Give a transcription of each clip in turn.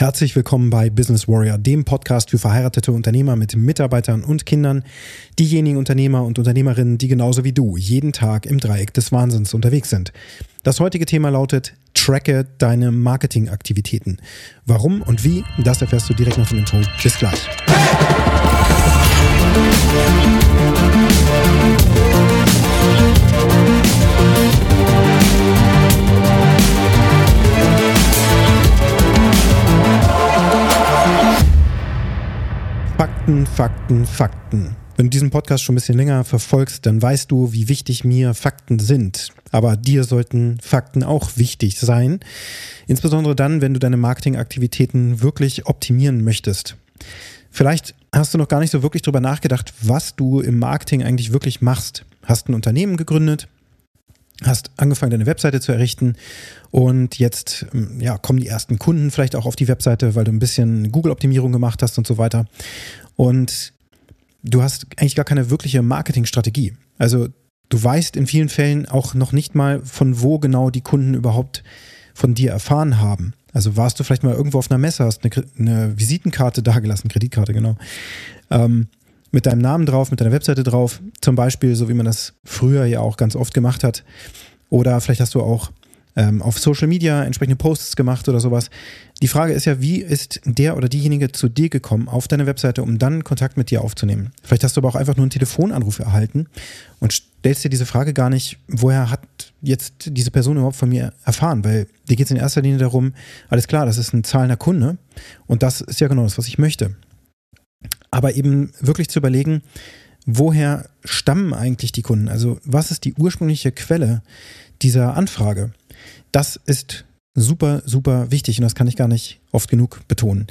Herzlich willkommen bei Business Warrior, dem Podcast für verheiratete Unternehmer mit Mitarbeitern und Kindern, diejenigen Unternehmer und Unternehmerinnen, die genauso wie du jeden Tag im Dreieck des Wahnsinns unterwegs sind. Das heutige Thema lautet Tracke deine Marketingaktivitäten. Warum und wie, das erfährst du direkt nach dem Intro. Bis gleich. Fakten, Fakten, Fakten. Wenn du diesen Podcast schon ein bisschen länger verfolgst, dann weißt du, wie wichtig mir Fakten sind. Aber dir sollten Fakten auch wichtig sein. Insbesondere dann, wenn du deine Marketingaktivitäten wirklich optimieren möchtest. Vielleicht hast du noch gar nicht so wirklich drüber nachgedacht, was du im Marketing eigentlich wirklich machst. Hast ein Unternehmen gegründet, hast angefangen, deine Webseite zu errichten und jetzt ähm, ja, kommen die ersten Kunden vielleicht auch auf die Webseite, weil du ein bisschen Google-Optimierung gemacht hast und so weiter. Und du hast eigentlich gar keine wirkliche Marketingstrategie. Also du weißt in vielen Fällen auch noch nicht mal, von wo genau die Kunden überhaupt von dir erfahren haben. Also warst du vielleicht mal irgendwo auf einer Messe, hast eine, eine Visitenkarte dagelassen, Kreditkarte, genau. Ähm, mit deinem Namen drauf, mit deiner Webseite drauf, zum Beispiel, so wie man das früher ja auch ganz oft gemacht hat. Oder vielleicht hast du auch ähm, auf Social Media entsprechende Posts gemacht oder sowas. Die Frage ist ja, wie ist der oder diejenige zu dir gekommen auf deine Webseite, um dann Kontakt mit dir aufzunehmen? Vielleicht hast du aber auch einfach nur einen Telefonanruf erhalten und stellst dir diese Frage gar nicht, woher hat jetzt diese Person überhaupt von mir erfahren? Weil dir geht es in erster Linie darum, alles klar, das ist ein zahlender Kunde und das ist ja genau das, was ich möchte. Aber eben wirklich zu überlegen, woher stammen eigentlich die Kunden? Also was ist die ursprüngliche Quelle dieser Anfrage? Das ist super, super wichtig und das kann ich gar nicht oft genug betonen.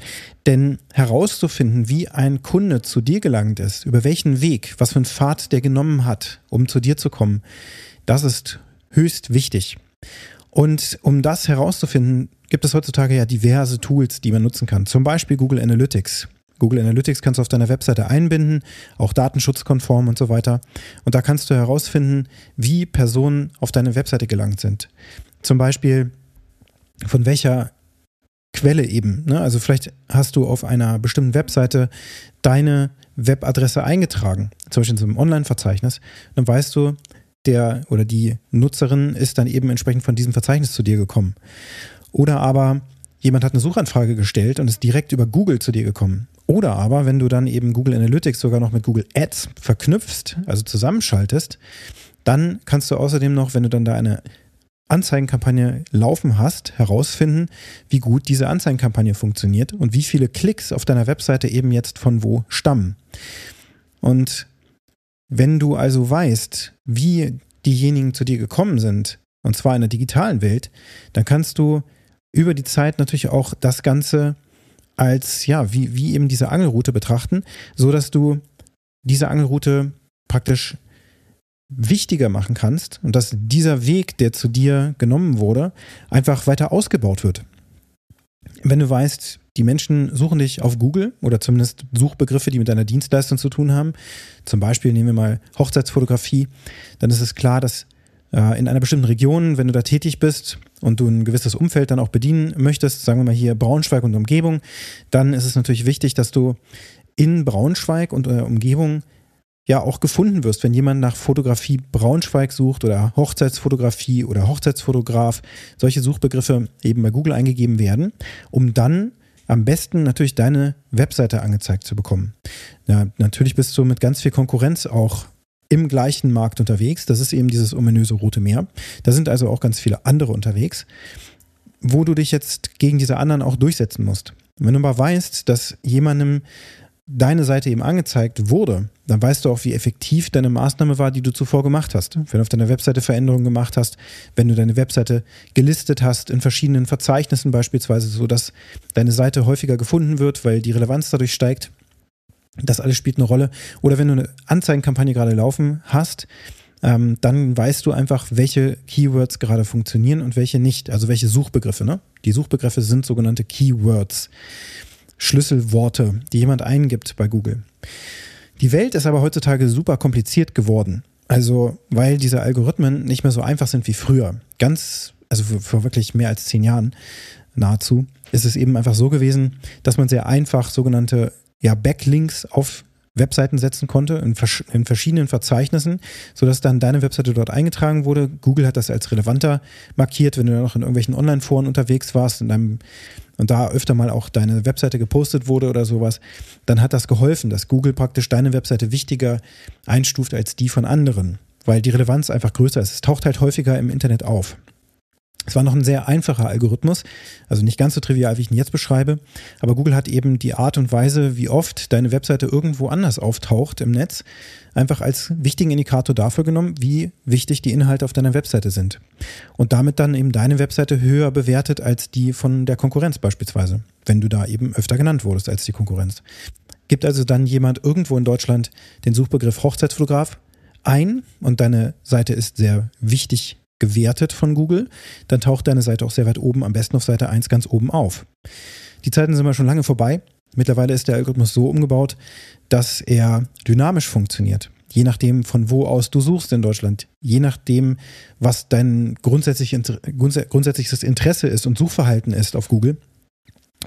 Denn herauszufinden, wie ein Kunde zu dir gelangt ist, über welchen Weg, was für einen Pfad der genommen hat, um zu dir zu kommen, das ist höchst wichtig. Und um das herauszufinden, gibt es heutzutage ja diverse Tools, die man nutzen kann. Zum Beispiel Google Analytics. Google Analytics kannst du auf deiner Webseite einbinden, auch datenschutzkonform und so weiter. Und da kannst du herausfinden, wie Personen auf deine Webseite gelangt sind. Zum Beispiel von welcher Quelle eben. Ne? Also vielleicht hast du auf einer bestimmten Webseite deine Webadresse eingetragen, zum Beispiel in so einem Online-Verzeichnis. Dann weißt du, der oder die Nutzerin ist dann eben entsprechend von diesem Verzeichnis zu dir gekommen. Oder aber jemand hat eine Suchanfrage gestellt und ist direkt über Google zu dir gekommen. Oder aber, wenn du dann eben Google Analytics sogar noch mit Google Ads verknüpfst, also zusammenschaltest, dann kannst du außerdem noch, wenn du dann da eine Anzeigenkampagne laufen hast, herausfinden, wie gut diese Anzeigenkampagne funktioniert und wie viele Klicks auf deiner Webseite eben jetzt von wo stammen. Und wenn du also weißt, wie diejenigen zu dir gekommen sind, und zwar in der digitalen Welt, dann kannst du über die Zeit natürlich auch das Ganze als, ja, wie, wie eben diese Angelroute betrachten, so dass du diese Angelroute praktisch wichtiger machen kannst und dass dieser Weg, der zu dir genommen wurde, einfach weiter ausgebaut wird. Wenn du weißt, die Menschen suchen dich auf Google oder zumindest Suchbegriffe, die mit deiner Dienstleistung zu tun haben, zum Beispiel nehmen wir mal Hochzeitsfotografie, dann ist es klar, dass äh, in einer bestimmten Region, wenn du da tätig bist und du ein gewisses Umfeld dann auch bedienen möchtest, sagen wir mal hier Braunschweig und Umgebung, dann ist es natürlich wichtig, dass du in Braunschweig und äh, Umgebung ja auch gefunden wirst, wenn jemand nach Fotografie Braunschweig sucht oder Hochzeitsfotografie oder Hochzeitsfotograf, solche Suchbegriffe eben bei Google eingegeben werden, um dann am besten natürlich deine Webseite angezeigt zu bekommen. Ja, natürlich bist du mit ganz viel Konkurrenz auch im gleichen Markt unterwegs. Das ist eben dieses ominöse Rote Meer. Da sind also auch ganz viele andere unterwegs, wo du dich jetzt gegen diese anderen auch durchsetzen musst. Wenn du mal weißt, dass jemandem deine Seite eben angezeigt wurde, dann weißt du auch, wie effektiv deine Maßnahme war, die du zuvor gemacht hast. Wenn du auf deiner Webseite Veränderungen gemacht hast, wenn du deine Webseite gelistet hast in verschiedenen Verzeichnissen beispielsweise, sodass deine Seite häufiger gefunden wird, weil die Relevanz dadurch steigt, das alles spielt eine Rolle. Oder wenn du eine Anzeigenkampagne gerade laufen hast, ähm, dann weißt du einfach, welche Keywords gerade funktionieren und welche nicht. Also welche Suchbegriffe. Ne? Die Suchbegriffe sind sogenannte Keywords. Schlüsselworte, die jemand eingibt bei Google. Die Welt ist aber heutzutage super kompliziert geworden. Also, weil diese Algorithmen nicht mehr so einfach sind wie früher. Ganz, also vor wirklich mehr als zehn Jahren nahezu, ist es eben einfach so gewesen, dass man sehr einfach sogenannte ja, Backlinks auf Webseiten setzen konnte in, vers in, verschiedenen Verzeichnissen, sodass dann deine Webseite dort eingetragen wurde. Google hat das als relevanter markiert, wenn du noch in irgendwelchen Online-Foren unterwegs warst in deinem, und da öfter mal auch deine Webseite gepostet wurde oder sowas, dann hat das geholfen, dass Google praktisch deine Webseite wichtiger einstuft als die von anderen, weil die Relevanz einfach größer ist. Es taucht halt häufiger im Internet auf. Es war noch ein sehr einfacher Algorithmus, also nicht ganz so trivial, wie ich ihn jetzt beschreibe, aber Google hat eben die Art und Weise, wie oft deine Webseite irgendwo anders auftaucht im Netz, einfach als wichtigen Indikator dafür genommen, wie wichtig die Inhalte auf deiner Webseite sind. Und damit dann eben deine Webseite höher bewertet als die von der Konkurrenz beispielsweise, wenn du da eben öfter genannt wurdest als die Konkurrenz. Gibt also dann jemand irgendwo in Deutschland den Suchbegriff Hochzeitsfotograf ein und deine Seite ist sehr wichtig gewertet von Google, dann taucht deine Seite auch sehr weit oben, am besten auf Seite 1 ganz oben auf. Die Zeiten sind mal schon lange vorbei. Mittlerweile ist der Algorithmus so umgebaut, dass er dynamisch funktioniert. Je nachdem, von wo aus du suchst in Deutschland, je nachdem, was dein grundsätzlich, grundsätzliches Interesse ist und Suchverhalten ist auf Google,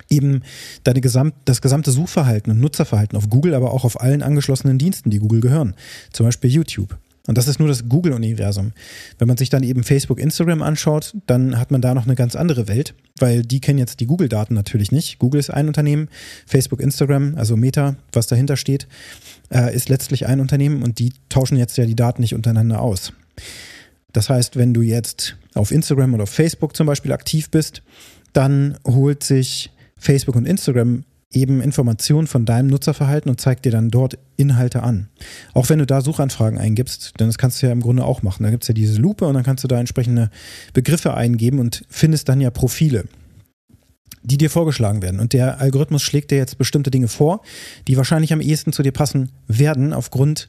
eben deine gesamt, das gesamte Suchverhalten und Nutzerverhalten auf Google, aber auch auf allen angeschlossenen Diensten, die Google gehören. Zum Beispiel YouTube. Und das ist nur das Google-Universum. Wenn man sich dann eben Facebook, Instagram anschaut, dann hat man da noch eine ganz andere Welt, weil die kennen jetzt die Google-Daten natürlich nicht. Google ist ein Unternehmen, Facebook, Instagram, also Meta, was dahinter steht, äh, ist letztlich ein Unternehmen und die tauschen jetzt ja die Daten nicht untereinander aus. Das heißt, wenn du jetzt auf Instagram oder auf Facebook zum Beispiel aktiv bist, dann holt sich Facebook und Instagram eben Informationen von deinem Nutzerverhalten und zeigt dir dann dort Inhalte an. Auch wenn du da Suchanfragen eingibst, denn das kannst du ja im Grunde auch machen. Da gibt es ja diese Lupe und dann kannst du da entsprechende Begriffe eingeben und findest dann ja Profile die dir vorgeschlagen werden. Und der Algorithmus schlägt dir jetzt bestimmte Dinge vor, die wahrscheinlich am ehesten zu dir passen werden aufgrund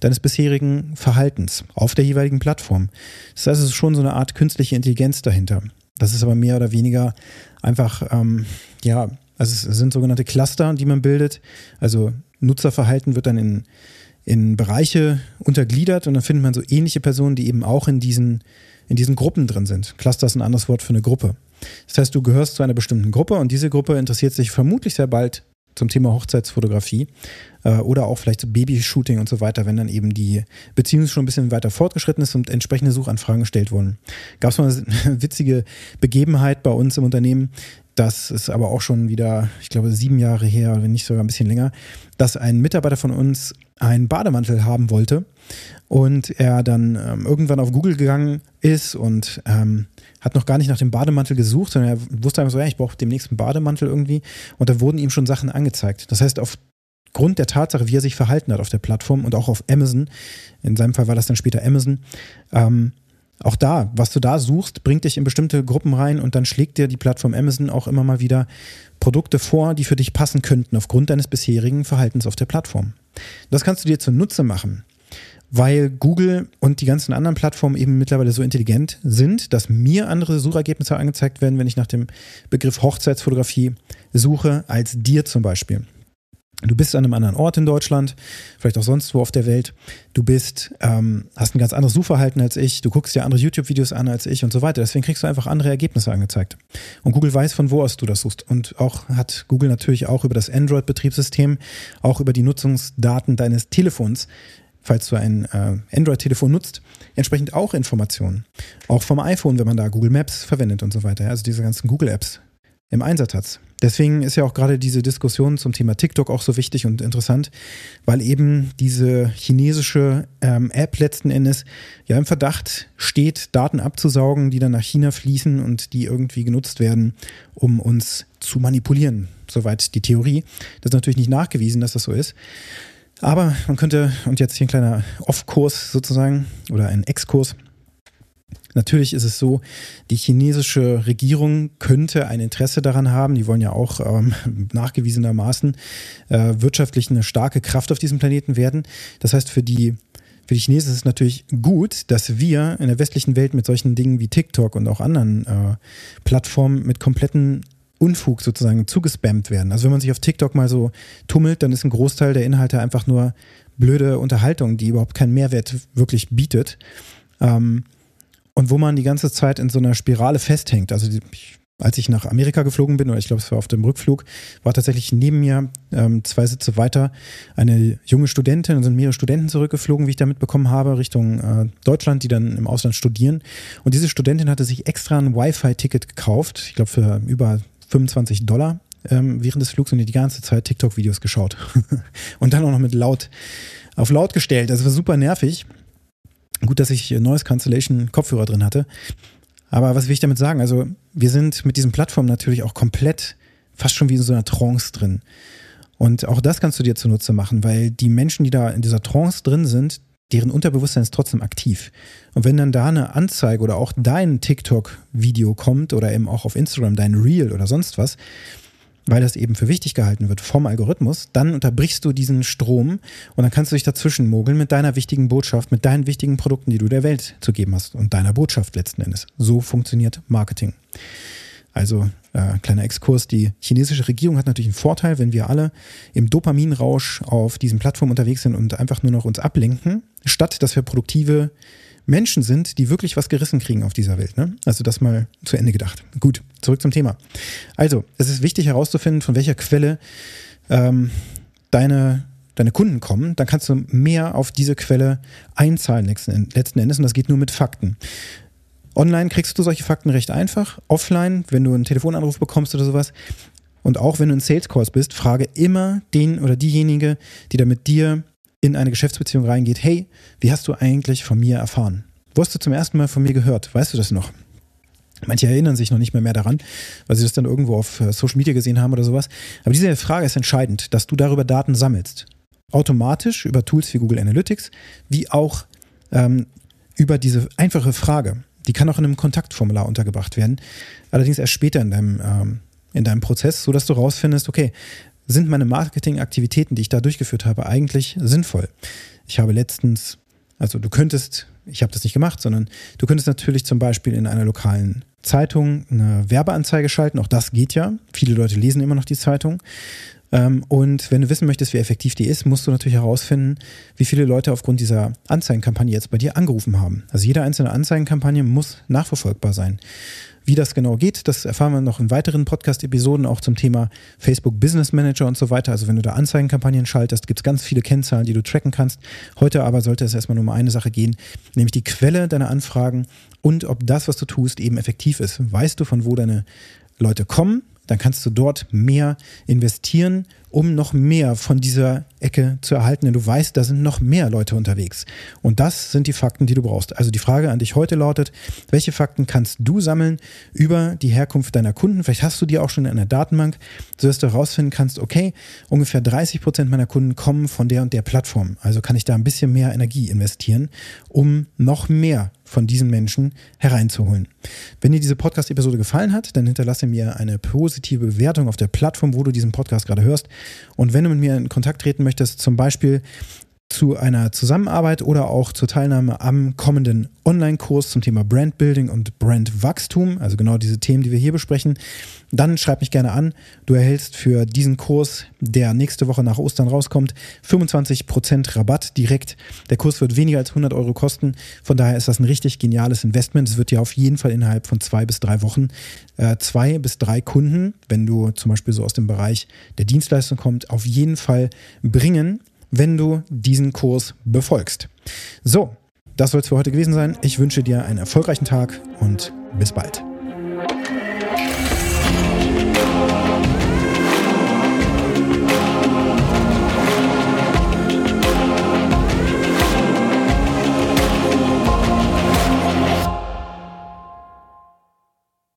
deines bisherigen Verhaltens auf der jeweiligen Plattform. Das heißt, es ist schon so eine Art künstliche Intelligenz dahinter. Das ist aber mehr oder weniger einfach, ähm, ja, also es sind sogenannte Cluster, die man bildet. Also Nutzerverhalten wird dann in, in Bereiche untergliedert und dann findet man so ähnliche Personen, die eben auch in diesen, in diesen Gruppen drin sind. Cluster ist ein anderes Wort für eine Gruppe. Das heißt, du gehörst zu einer bestimmten Gruppe und diese Gruppe interessiert sich vermutlich sehr bald zum Thema Hochzeitsfotografie äh, oder auch vielleicht so Babyshooting und so weiter, wenn dann eben die Beziehung schon ein bisschen weiter fortgeschritten ist und entsprechende Suchanfragen gestellt wurden. Gab es mal eine witzige Begebenheit bei uns im Unternehmen. Das ist aber auch schon wieder, ich glaube, sieben Jahre her, wenn nicht sogar ein bisschen länger, dass ein Mitarbeiter von uns einen Bademantel haben wollte und er dann ähm, irgendwann auf Google gegangen ist und ähm, hat noch gar nicht nach dem Bademantel gesucht, sondern er wusste einfach so, ja, ich brauche demnächst einen Bademantel irgendwie und da wurden ihm schon Sachen angezeigt. Das heißt, aufgrund der Tatsache, wie er sich verhalten hat auf der Plattform und auch auf Amazon, in seinem Fall war das dann später Amazon, ähm, auch da, was du da suchst, bringt dich in bestimmte Gruppen rein und dann schlägt dir die Plattform Amazon auch immer mal wieder Produkte vor, die für dich passen könnten aufgrund deines bisherigen Verhaltens auf der Plattform. Das kannst du dir zunutze machen, weil Google und die ganzen anderen Plattformen eben mittlerweile so intelligent sind, dass mir andere Suchergebnisse angezeigt werden, wenn ich nach dem Begriff Hochzeitsfotografie suche, als dir zum Beispiel. Du bist an einem anderen Ort in Deutschland, vielleicht auch sonst wo auf der Welt. Du bist, ähm, hast ein ganz anderes Suchverhalten als ich. Du guckst dir andere YouTube-Videos an als ich und so weiter. Deswegen kriegst du einfach andere Ergebnisse angezeigt. Und Google weiß, von wo aus du das suchst. Und auch hat Google natürlich auch über das Android-Betriebssystem, auch über die Nutzungsdaten deines Telefons, falls du ein äh, Android-Telefon nutzt, entsprechend auch Informationen. Auch vom iPhone, wenn man da Google Maps verwendet und so weiter. Also diese ganzen Google-Apps im Einsatz hat. Deswegen ist ja auch gerade diese Diskussion zum Thema TikTok auch so wichtig und interessant, weil eben diese chinesische ähm, App letzten Endes ja im Verdacht steht, Daten abzusaugen, die dann nach China fließen und die irgendwie genutzt werden, um uns zu manipulieren. Soweit die Theorie. Das ist natürlich nicht nachgewiesen, dass das so ist. Aber man könnte, und jetzt hier ein kleiner Off-Kurs sozusagen oder ein Exkurs, Natürlich ist es so, die chinesische Regierung könnte ein Interesse daran haben, die wollen ja auch ähm, nachgewiesenermaßen äh, wirtschaftlich eine starke Kraft auf diesem Planeten werden. Das heißt, für die für die Chinesen ist es natürlich gut, dass wir in der westlichen Welt mit solchen Dingen wie TikTok und auch anderen äh, Plattformen mit kompletten Unfug sozusagen zugespammt werden. Also wenn man sich auf TikTok mal so tummelt, dann ist ein Großteil der Inhalte einfach nur blöde Unterhaltung, die überhaupt keinen Mehrwert wirklich bietet. Ähm, und wo man die ganze Zeit in so einer Spirale festhängt. Also ich als ich nach Amerika geflogen bin, oder ich glaube, es war auf dem Rückflug, war tatsächlich neben mir ähm, zwei Sitze weiter eine junge Studentin, und sind mehrere Studenten zurückgeflogen, wie ich da mitbekommen habe, Richtung äh, Deutschland, die dann im Ausland studieren. Und diese Studentin hatte sich extra ein Wi-Fi-Ticket gekauft, ich glaube für über 25 Dollar ähm, während des Flugs und die ganze Zeit TikTok-Videos geschaut. und dann auch noch mit laut, auf laut gestellt. Das war super nervig. Gut, dass ich Noise Cancellation Kopfhörer drin hatte. Aber was will ich damit sagen? Also, wir sind mit diesen Plattformen natürlich auch komplett fast schon wie in so einer Trance drin. Und auch das kannst du dir zunutze machen, weil die Menschen, die da in dieser Trance drin sind, deren Unterbewusstsein ist trotzdem aktiv. Und wenn dann da eine Anzeige oder auch dein TikTok-Video kommt oder eben auch auf Instagram dein Reel oder sonst was, weil das eben für wichtig gehalten wird vom Algorithmus, dann unterbrichst du diesen Strom und dann kannst du dich dazwischen mogeln mit deiner wichtigen Botschaft, mit deinen wichtigen Produkten, die du der Welt zu geben hast und deiner Botschaft letzten Endes. So funktioniert Marketing. Also äh, kleiner Exkurs, die chinesische Regierung hat natürlich einen Vorteil, wenn wir alle im Dopaminrausch auf diesen Plattformen unterwegs sind und einfach nur noch uns ablenken, statt dass wir produktive Menschen sind, die wirklich was gerissen kriegen auf dieser Welt. Ne? Also das mal zu Ende gedacht. Gut, zurück zum Thema. Also, es ist wichtig herauszufinden, von welcher Quelle ähm, deine, deine Kunden kommen. Dann kannst du mehr auf diese Quelle einzahlen letzten, Endes und das geht nur mit Fakten. Online kriegst du solche Fakten recht einfach. Offline, wenn du einen Telefonanruf bekommst oder sowas, und auch wenn du in Sales Calls bist, frage immer den oder diejenige, die da mit dir in eine Geschäftsbeziehung reingeht, hey, wie hast du eigentlich von mir erfahren? Wo hast du zum ersten Mal von mir gehört? Weißt du das noch? Manche erinnern sich noch nicht mehr, mehr daran, weil sie das dann irgendwo auf äh, Social Media gesehen haben oder sowas. Aber diese Frage ist entscheidend, dass du darüber Daten sammelst. Automatisch über Tools wie Google Analytics, wie auch ähm, über diese einfache Frage. Die kann auch in einem Kontaktformular untergebracht werden, allerdings erst später in deinem, ähm, in deinem Prozess, sodass du rausfindest, okay, sind meine Marketingaktivitäten, die ich da durchgeführt habe, eigentlich sinnvoll? Ich habe letztens, also du könntest, ich habe das nicht gemacht, sondern du könntest natürlich zum Beispiel in einer lokalen Zeitung eine Werbeanzeige schalten. Auch das geht ja. Viele Leute lesen immer noch die Zeitung. Ähm, und wenn du wissen möchtest, wie effektiv die ist, musst du natürlich herausfinden, wie viele Leute aufgrund dieser Anzeigenkampagne jetzt bei dir angerufen haben. Also jede einzelne Anzeigenkampagne muss nachverfolgbar sein. Wie das genau geht, das erfahren wir noch in weiteren Podcast-Episoden, auch zum Thema Facebook Business Manager und so weiter. Also wenn du da Anzeigenkampagnen schaltest, gibt es ganz viele Kennzahlen, die du tracken kannst. Heute aber sollte es erstmal nur um eine Sache gehen, nämlich die Quelle deiner Anfragen und ob das, was du tust, eben effektiv ist. Weißt du, von wo deine Leute kommen? Dann kannst du dort mehr investieren um noch mehr von dieser Ecke zu erhalten, denn du weißt, da sind noch mehr Leute unterwegs. Und das sind die Fakten, die du brauchst. Also die Frage an dich heute lautet, welche Fakten kannst du sammeln über die Herkunft deiner Kunden? Vielleicht hast du die auch schon in einer Datenbank, sodass du herausfinden kannst, okay, ungefähr 30 Prozent meiner Kunden kommen von der und der Plattform. Also kann ich da ein bisschen mehr Energie investieren, um noch mehr von diesen Menschen hereinzuholen. Wenn dir diese Podcast-Episode gefallen hat, dann hinterlasse mir eine positive Bewertung auf der Plattform, wo du diesen Podcast gerade hörst. Und wenn du mit mir in Kontakt treten möchtest, zum Beispiel zu einer Zusammenarbeit oder auch zur Teilnahme am kommenden Online-Kurs zum Thema Brandbuilding und Brandwachstum, also genau diese Themen, die wir hier besprechen, dann schreib mich gerne an. Du erhältst für diesen Kurs, der nächste Woche nach Ostern rauskommt, 25% Rabatt direkt. Der Kurs wird weniger als 100 Euro kosten. Von daher ist das ein richtig geniales Investment. Es wird dir auf jeden Fall innerhalb von zwei bis drei Wochen äh, zwei bis drei Kunden, wenn du zum Beispiel so aus dem Bereich der Dienstleistung kommst, auf jeden Fall bringen wenn du diesen Kurs befolgst. So, das soll es für heute gewesen sein. Ich wünsche dir einen erfolgreichen Tag und bis bald.